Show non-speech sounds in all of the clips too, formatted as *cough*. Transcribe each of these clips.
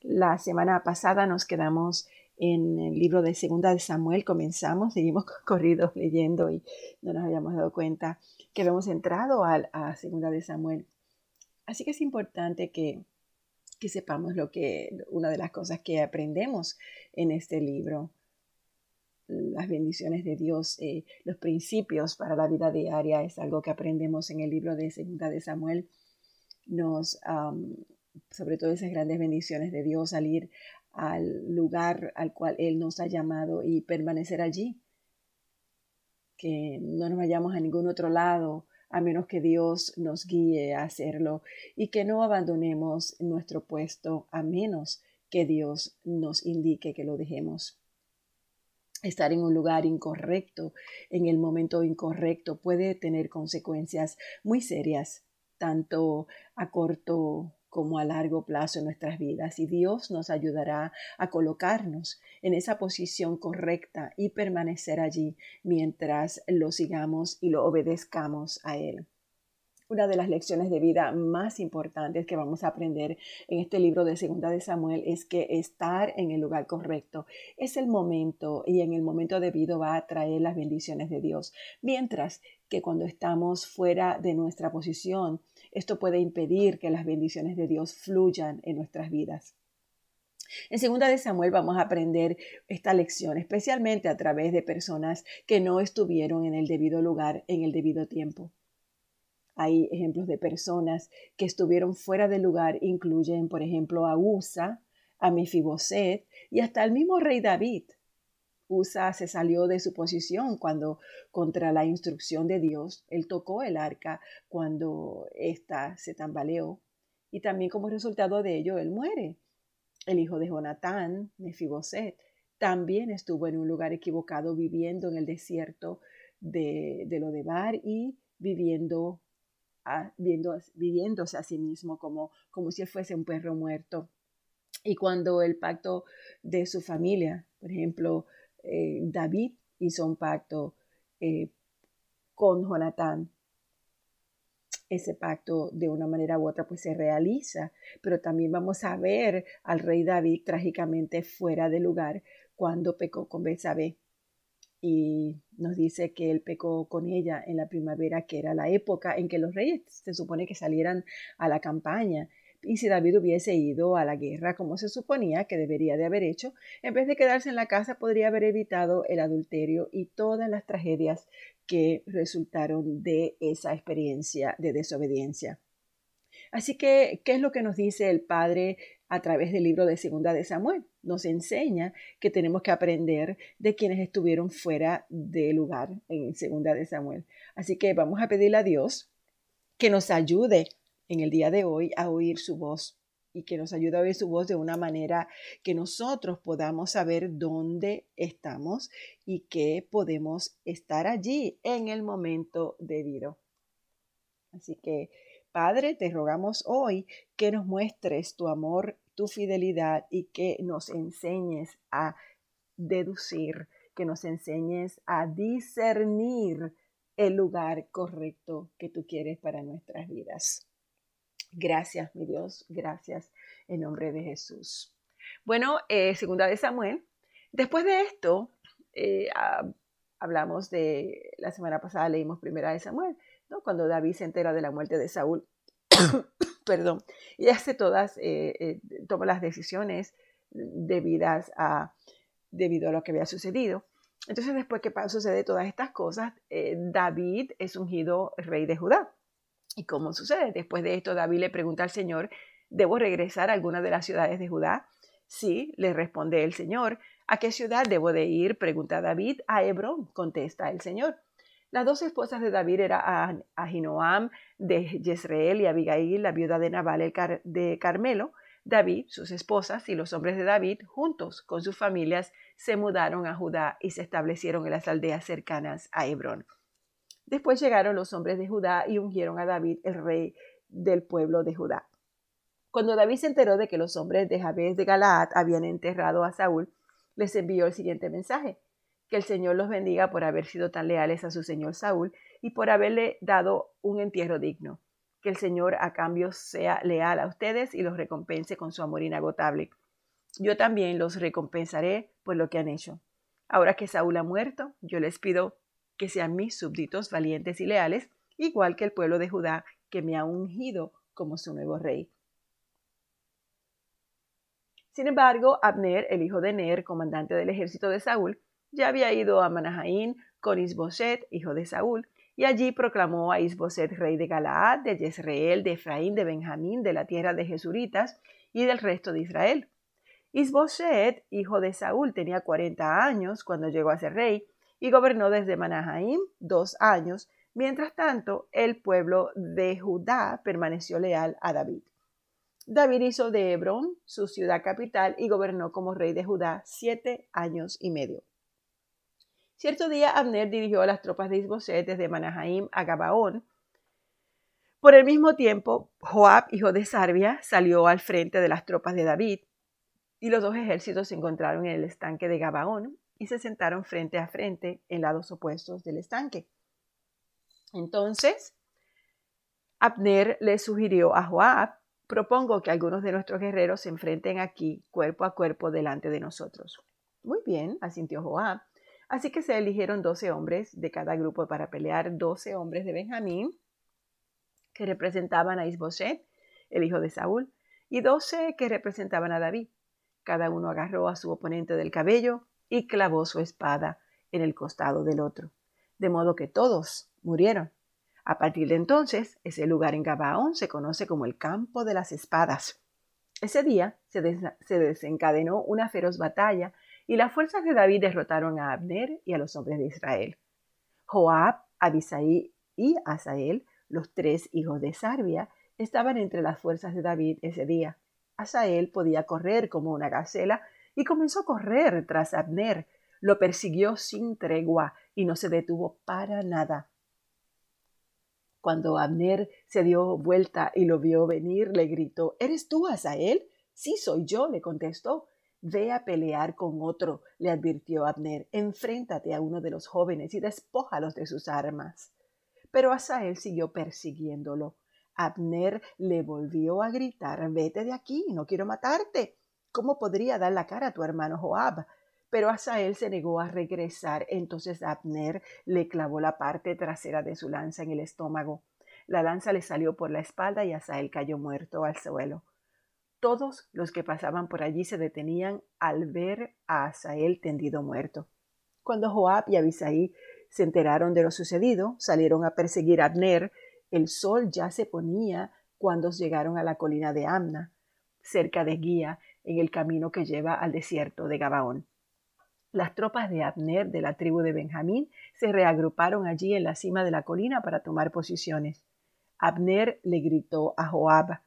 La semana pasada nos quedamos en el libro de Segunda de Samuel, comenzamos, seguimos *laughs* corridos leyendo y no nos habíamos dado cuenta que habíamos entrado a, a Segunda de Samuel. Así que es importante que, que sepamos lo que, una de las cosas que aprendemos en este libro las bendiciones de Dios, eh, los principios para la vida diaria, es algo que aprendemos en el libro de Segunda de Samuel. Nos, sobre todo esas grandes bendiciones de Dios, al ir al lugar al cual Él nos ha llamado y permanecer allí. Que no nos vayamos a ningún otro lado a menos que Dios nos guíe a hacerlo y que no abandonemos nuestro puesto a menos que Dios nos indique que lo dejemos estar en un lugar incorrecto, en el momento incorrecto, puede tener consecuencias muy serias, tanto a corto como a largo plazo en nuestras vidas. Y Dios nos ayudará a colocarnos en esa posición correcta y permanecer allí mientras lo sigamos y lo obedezcamos a Él una de las lecciones de vida más importantes que vamos a aprender en este libro de Segunda de Samuel es que estar en el lugar correcto es el momento y en el momento debido va a traer las bendiciones de Dios. Mientras que cuando estamos fuera de nuestra posición, esto puede impedir que las bendiciones de Dios fluyan en nuestras vidas. En segunda de Samuel vamos a aprender esta lección, especialmente a través de personas que no estuvieron en el debido lugar en el debido tiempo. Hay ejemplos de personas que estuvieron fuera de lugar, incluyen, por ejemplo, a Usa, a Mefiboset y hasta el mismo rey David. Usa se salió de su posición cuando, contra la instrucción de Dios, él tocó el arca cuando ésta se tambaleó. Y también como resultado de ello, él muere. El hijo de Jonatán, Mefiboset, también estuvo en un lugar equivocado viviendo en el desierto de, de Lodebar y viviendo viendo, viviéndose a sí mismo como, como si él fuese un perro muerto. Y cuando el pacto de su familia, por ejemplo, eh, David hizo un pacto eh, con Jonatán, ese pacto de una manera u otra pues se realiza, pero también vamos a ver al rey David trágicamente fuera de lugar cuando pecó con Betsabé y nos dice que él pecó con ella en la primavera, que era la época en que los reyes se supone que salieran a la campaña. Y si David hubiese ido a la guerra como se suponía que debería de haber hecho, en vez de quedarse en la casa podría haber evitado el adulterio y todas las tragedias que resultaron de esa experiencia de desobediencia. Así que, ¿qué es lo que nos dice el Padre a través del libro de Segunda de Samuel? Nos enseña que tenemos que aprender de quienes estuvieron fuera de lugar en Segunda de Samuel. Así que vamos a pedirle a Dios que nos ayude en el día de hoy a oír su voz y que nos ayude a oír su voz de una manera que nosotros podamos saber dónde estamos y que podemos estar allí en el momento debido. Así que Padre, te rogamos hoy que nos muestres tu amor, tu fidelidad y que nos enseñes a deducir, que nos enseñes a discernir el lugar correcto que tú quieres para nuestras vidas. Gracias, mi Dios, gracias en nombre de Jesús. Bueno, eh, segunda de Samuel. Después de esto, eh, hablamos de, la semana pasada leímos primera de Samuel, cuando David se entera de la muerte de Saúl, *coughs* perdón, y hace todas, eh, toma las decisiones debidas a, debido a lo que había sucedido. Entonces, después que sucede todas estas cosas, David es ungido rey de Judá. ¿Y cómo sucede? Después de esto, David le pregunta al Señor, ¿debo regresar a alguna de las ciudades de Judá? Sí, le responde el Señor. ¿A qué ciudad debo de ir? Pregunta David. A Hebrón, contesta el Señor. Las dos esposas de David eran Ahinoam de Jezreel y Abigail, la viuda de Nabal de Carmelo. David, sus esposas y los hombres de David, juntos con sus familias, se mudaron a Judá y se establecieron en las aldeas cercanas a Hebrón. Después llegaron los hombres de Judá y ungieron a David el rey del pueblo de Judá. Cuando David se enteró de que los hombres de Jabez de Galaad habían enterrado a Saúl, les envió el siguiente mensaje. Que el Señor los bendiga por haber sido tan leales a su señor Saúl y por haberle dado un entierro digno. Que el Señor a cambio sea leal a ustedes y los recompense con su amor inagotable. yo también los recompensaré por lo que han hecho. Ahora que Saúl ha muerto, yo les pido que sean mis súbditos valientes y leales, igual que el pueblo de Judá que me ha ungido como su nuevo rey. Sin embargo, Abner, el hijo de Ner, comandante del ejército de Saúl, ya había ido a Manahaín con Isboset, hijo de Saúl, y allí proclamó a Isboset rey de Galaad, de Jezreel, de Efraín, de Benjamín, de la tierra de Jesuritas y del resto de Israel. Isboset, hijo de Saúl, tenía cuarenta años cuando llegó a ser rey y gobernó desde Manahaim dos años. Mientras tanto, el pueblo de Judá permaneció leal a David. David hizo de Hebrón su ciudad capital y gobernó como rey de Judá siete años y medio. Cierto día Abner dirigió a las tropas de Isboset desde Manahaim a Gabaón. Por el mismo tiempo, Joab, hijo de Sarbia, salió al frente de las tropas de David, y los dos ejércitos se encontraron en el estanque de Gabaón y se sentaron frente a frente en lados opuestos del estanque. Entonces, Abner le sugirió a Joab propongo que algunos de nuestros guerreros se enfrenten aquí cuerpo a cuerpo delante de nosotros. Muy bien, asintió Joab. Así que se eligieron doce hombres de cada grupo para pelear, doce hombres de Benjamín, que representaban a Isboset, el hijo de Saúl, y doce que representaban a David. Cada uno agarró a su oponente del cabello y clavó su espada en el costado del otro, de modo que todos murieron. A partir de entonces, ese lugar en Gabaón se conoce como el campo de las espadas. Ese día se, desencadenó una feroz batalla y las fuerzas de David derrotaron a Abner y a los hombres de Israel. Joab, Abisai y Asael, los tres hijos de Sarbia, estaban entre las fuerzas de David ese día. Asael podía correr como una gacela y comenzó a correr tras Abner. Lo persiguió sin tregua y no se detuvo para nada. Cuando Abner se dio vuelta y lo vio venir, le gritó ¿Eres tú, Asael? Sí, soy yo, le contestó. Ve a pelear con otro, le advirtió Abner. Enfréntate a uno de los jóvenes y despójalos de sus armas. Pero Asael siguió persiguiéndolo. Abner le volvió a gritar Vete de aquí, no quiero matarte. ¿Cómo podría dar la cara a tu hermano Joab? Pero Asael se negó a regresar. Entonces Abner le clavó la parte trasera de su lanza en el estómago. La lanza le salió por la espalda y Asael cayó muerto al suelo. Todos los que pasaban por allí se detenían al ver a Asael tendido muerto. Cuando Joab y Abisai se enteraron de lo sucedido, salieron a perseguir a Abner. El sol ya se ponía cuando llegaron a la colina de Amna, cerca de Guía, en el camino que lleva al desierto de Gabaón. Las tropas de Abner de la tribu de Benjamín se reagruparon allí en la cima de la colina para tomar posiciones. Abner le gritó a Joab,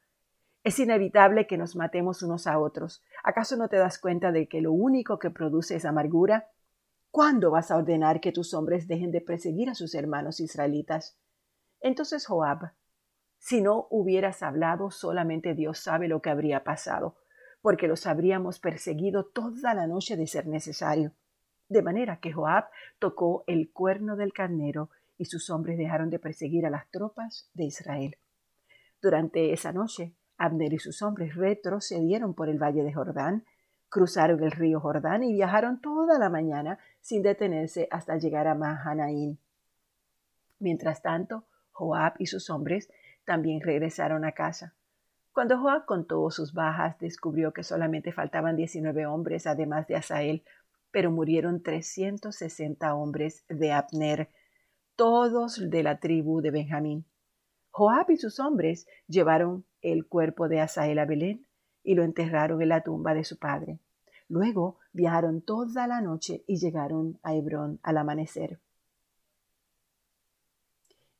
es inevitable que nos matemos unos a otros. ¿Acaso no te das cuenta de que lo único que produce es amargura? ¿Cuándo vas a ordenar que tus hombres dejen de perseguir a sus hermanos israelitas? Entonces Joab, si no hubieras hablado, solamente Dios sabe lo que habría pasado porque los habríamos perseguido toda la noche de ser necesario. De manera que Joab tocó el cuerno del carnero y sus hombres dejaron de perseguir a las tropas de Israel. Durante esa noche, Abner y sus hombres retrocedieron por el valle de Jordán, cruzaron el río Jordán y viajaron toda la mañana sin detenerse hasta llegar a Mahanaín. Mientras tanto, Joab y sus hombres también regresaron a casa. Cuando Joab contó sus bajas, descubrió que solamente faltaban 19 hombres, además de Asael, pero murieron 360 hombres de Abner, todos de la tribu de Benjamín. Joab y sus hombres llevaron el cuerpo de Asael a Belén y lo enterraron en la tumba de su padre. Luego viajaron toda la noche y llegaron a Hebrón al amanecer.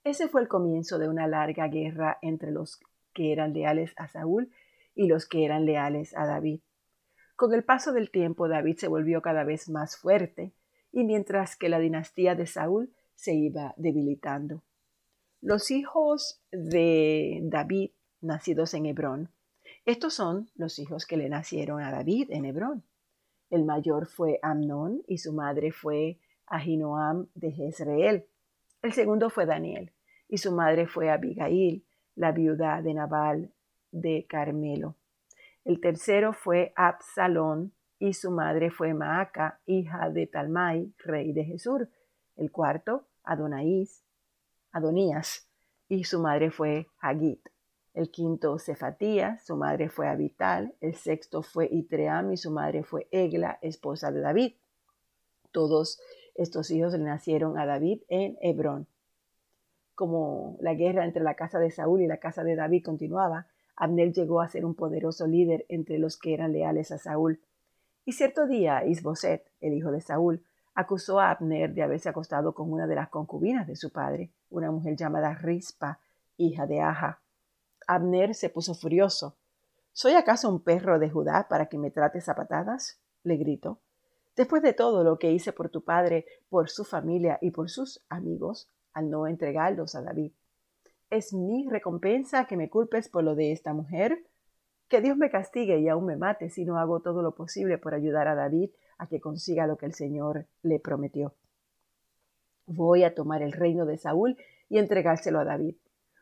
Ese fue el comienzo de una larga guerra entre los que eran leales a Saúl y los que eran leales a David. Con el paso del tiempo David se volvió cada vez más fuerte y mientras que la dinastía de Saúl se iba debilitando. Los hijos de David nacidos en Hebrón. Estos son los hijos que le nacieron a David en Hebrón. El mayor fue Amnón y su madre fue Ahinoam de Jezreel. El segundo fue Daniel y su madre fue Abigail la viuda de Nabal de Carmelo. El tercero fue Absalón y su madre fue Maaca, hija de Talmai, rey de Jesús. El cuarto, Adonaís, Adonías, y su madre fue Hagit. El quinto, Cefatías, su madre fue Abital. El sexto fue Itream y su madre fue Egla, esposa de David. Todos estos hijos le nacieron a David en Hebrón. Como la guerra entre la casa de Saúl y la casa de David continuaba, Abner llegó a ser un poderoso líder entre los que eran leales a Saúl. Y cierto día Isboset, el hijo de Saúl, acusó a Abner de haberse acostado con una de las concubinas de su padre, una mujer llamada Rispa, hija de Aja. Abner se puso furioso. ¿Soy acaso un perro de Judá para que me trates a patadas? le gritó. Después de todo lo que hice por tu padre, por su familia y por sus amigos, al no entregarlos a David. ¿Es mi recompensa que me culpes por lo de esta mujer? Que Dios me castigue y aún me mate si no hago todo lo posible por ayudar a David a que consiga lo que el Señor le prometió. Voy a tomar el reino de Saúl y entregárselo a David.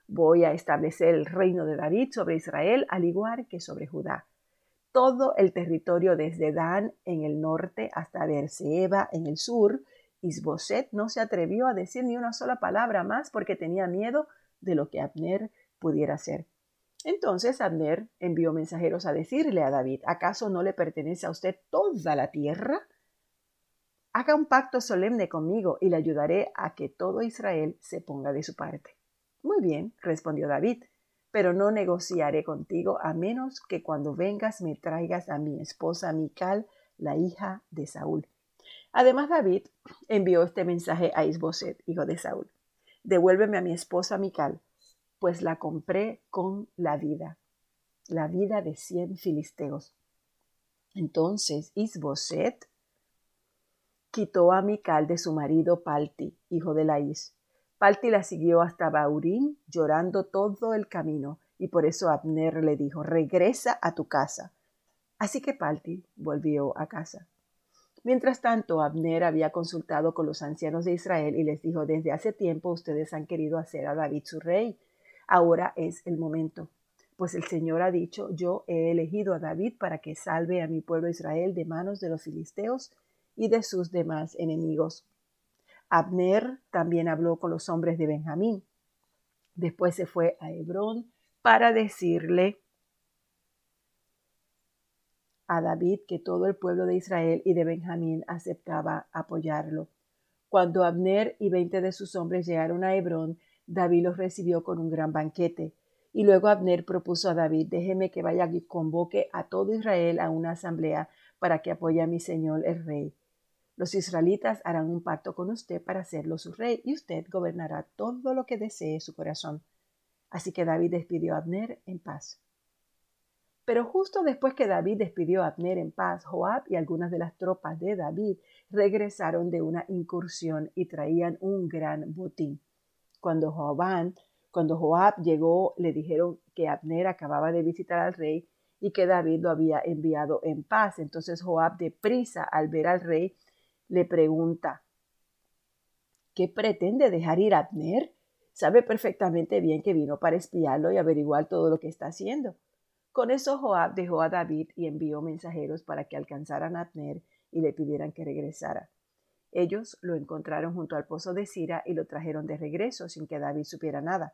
Voy a establecer el reino de David sobre Israel al igual que sobre Judá. Todo el territorio desde Dan en el norte hasta Berseba en el sur, Isboset no se atrevió a decir ni una sola palabra más porque tenía miedo de lo que Abner pudiera hacer. Entonces Abner envió mensajeros a decirle a David, ¿acaso no le pertenece a usted toda la tierra? Haga un pacto solemne conmigo y le ayudaré a que todo Israel se ponga de su parte. Muy bien, respondió David, pero no negociaré contigo a menos que cuando vengas me traigas a mi esposa Mical, la hija de Saúl. Además, David envió este mensaje a Isboset, hijo de Saúl. Devuélveme a mi esposa Mical, pues la compré con la vida, la vida de cien filisteos. Entonces Isboset quitó a Mical de su marido Palti, hijo de Laís. Palti la siguió hasta Baurín, llorando todo el camino, y por eso Abner le dijo, regresa a tu casa. Así que Palti volvió a casa. Mientras tanto, Abner había consultado con los ancianos de Israel y les dijo, desde hace tiempo ustedes han querido hacer a David su rey. Ahora es el momento. Pues el Señor ha dicho, yo he elegido a David para que salve a mi pueblo Israel de manos de los filisteos y de sus demás enemigos. Abner también habló con los hombres de Benjamín. Después se fue a Hebrón para decirle a David que todo el pueblo de Israel y de Benjamín aceptaba apoyarlo. Cuando Abner y veinte de sus hombres llegaron a Hebrón, David los recibió con un gran banquete. Y luego Abner propuso a David, déjeme que vaya y convoque a todo Israel a una asamblea para que apoye a mi señor el rey. Los israelitas harán un pacto con usted para hacerlo su rey, y usted gobernará todo lo que desee su corazón. Así que David despidió a Abner en paz. Pero justo después que David despidió a Abner en paz, Joab y algunas de las tropas de David regresaron de una incursión y traían un gran botín. Cuando Joab, llegó, le dijeron que Abner acababa de visitar al rey y que David lo había enviado en paz. Entonces Joab, deprisa al ver al rey, le pregunta, ¿qué pretende dejar ir Abner? Sabe perfectamente bien que vino para espiarlo y averiguar todo lo que está haciendo. Con eso Joab dejó a David y envió mensajeros para que alcanzaran a Abner y le pidieran que regresara. Ellos lo encontraron junto al pozo de Sira y lo trajeron de regreso sin que David supiera nada.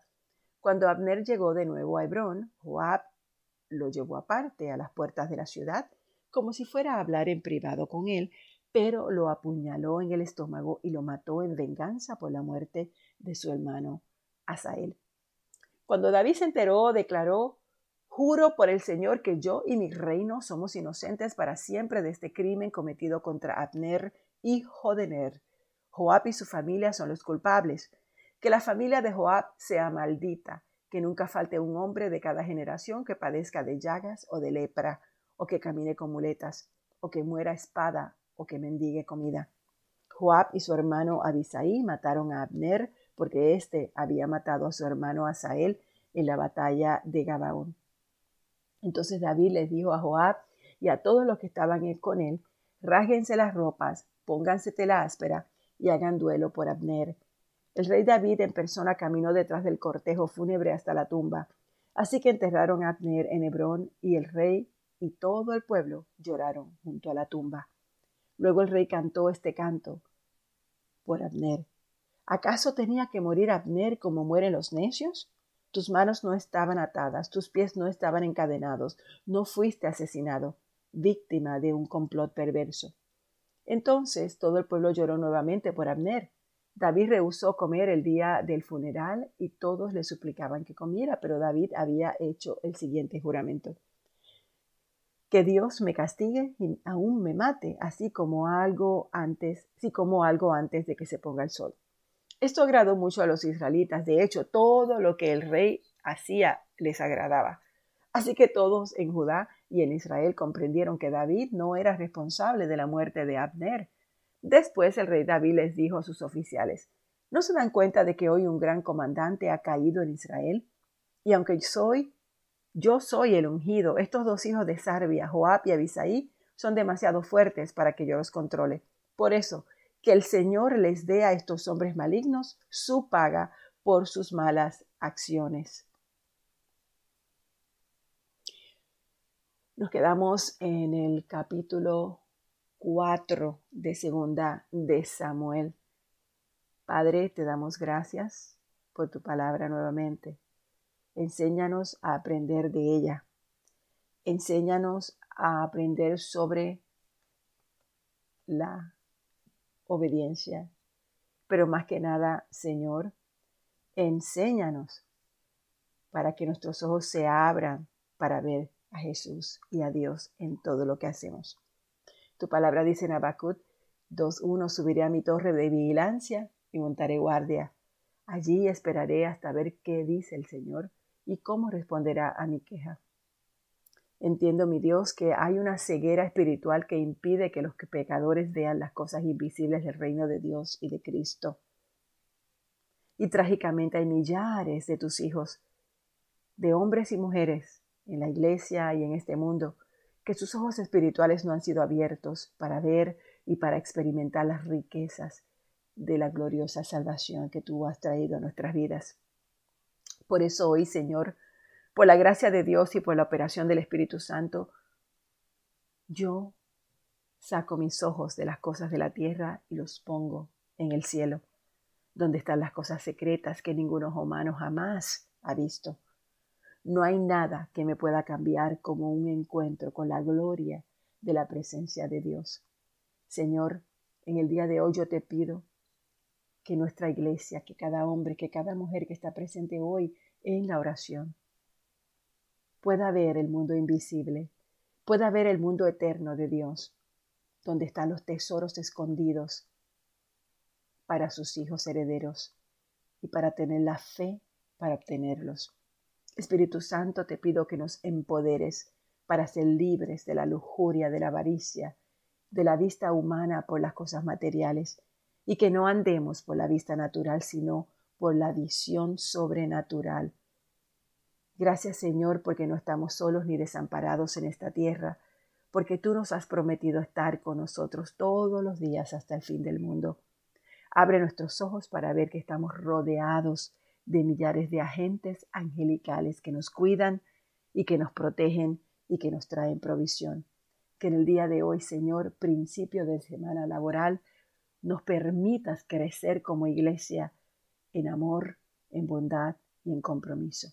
Cuando Abner llegó de nuevo a Hebrón, Joab lo llevó aparte a las puertas de la ciudad, como si fuera a hablar en privado con él, pero lo apuñaló en el estómago y lo mató en venganza por la muerte de su hermano Asael. Cuando David se enteró, declaró Juro por el Señor que yo y mi reino somos inocentes para siempre de este crimen cometido contra Abner, hijo de Ner. Joab y su familia son los culpables. Que la familia de Joab sea maldita, que nunca falte un hombre de cada generación que padezca de llagas o de lepra, o que camine con muletas, o que muera espada, o que mendigue comida. Joab y su hermano Abisaí mataron a Abner porque éste había matado a su hermano Asael en la batalla de Gabaón. Entonces David les dijo a Joab y a todos los que estaban con él, rásguense las ropas, pónganse tela áspera y hagan duelo por Abner. El rey David en persona caminó detrás del cortejo fúnebre hasta la tumba. Así que enterraron a Abner en Hebrón y el rey y todo el pueblo lloraron junto a la tumba. Luego el rey cantó este canto por Abner. ¿Acaso tenía que morir Abner como mueren los necios? Tus manos no estaban atadas, tus pies no estaban encadenados, no fuiste asesinado, víctima de un complot perverso. Entonces todo el pueblo lloró nuevamente por Abner. David rehusó comer el día del funeral y todos le suplicaban que comiera, pero David había hecho el siguiente juramento. Que Dios me castigue y aún me mate, así como algo antes, si como algo antes de que se ponga el sol. Esto agradó mucho a los israelitas. De hecho, todo lo que el rey hacía les agradaba. Así que todos en Judá y en Israel comprendieron que David no era responsable de la muerte de Abner. Después el rey David les dijo a sus oficiales, ¿no se dan cuenta de que hoy un gran comandante ha caído en Israel? Y aunque soy, yo soy el ungido, estos dos hijos de Sarbia, Joab y Abisaí, son demasiado fuertes para que yo los controle. Por eso, que el Señor les dé a estos hombres malignos su paga por sus malas acciones. Nos quedamos en el capítulo 4 de segunda de Samuel. Padre, te damos gracias por tu palabra nuevamente. Enséñanos a aprender de ella. Enséñanos a aprender sobre la obediencia. Pero más que nada, Señor, enséñanos para que nuestros ojos se abran para ver a Jesús y a Dios en todo lo que hacemos. Tu palabra dice en Habacuc 2.1, subiré a mi torre de vigilancia y montaré guardia. Allí esperaré hasta ver qué dice el Señor y cómo responderá a mi queja. Entiendo, mi Dios, que hay una ceguera espiritual que impide que los pecadores vean las cosas invisibles del reino de Dios y de Cristo. Y trágicamente hay millares de tus hijos, de hombres y mujeres, en la iglesia y en este mundo, que sus ojos espirituales no han sido abiertos para ver y para experimentar las riquezas de la gloriosa salvación que tú has traído a nuestras vidas. Por eso hoy, Señor, por la gracia de Dios y por la operación del Espíritu Santo, yo saco mis ojos de las cosas de la tierra y los pongo en el cielo, donde están las cosas secretas que ningún ojo humano jamás ha visto. No hay nada que me pueda cambiar como un encuentro con la gloria de la presencia de Dios. Señor, en el día de hoy yo te pido que nuestra iglesia, que cada hombre, que cada mujer que está presente hoy en la oración, pueda ver el mundo invisible, pueda ver el mundo eterno de Dios, donde están los tesoros escondidos para sus hijos herederos y para tener la fe para obtenerlos. Espíritu Santo, te pido que nos empoderes para ser libres de la lujuria, de la avaricia, de la vista humana por las cosas materiales, y que no andemos por la vista natural, sino por la visión sobrenatural. Gracias Señor porque no estamos solos ni desamparados en esta tierra, porque tú nos has prometido estar con nosotros todos los días hasta el fin del mundo. Abre nuestros ojos para ver que estamos rodeados de millares de agentes angelicales que nos cuidan y que nos protegen y que nos traen provisión. Que en el día de hoy, Señor, principio de semana laboral, nos permitas crecer como iglesia en amor, en bondad y en compromiso.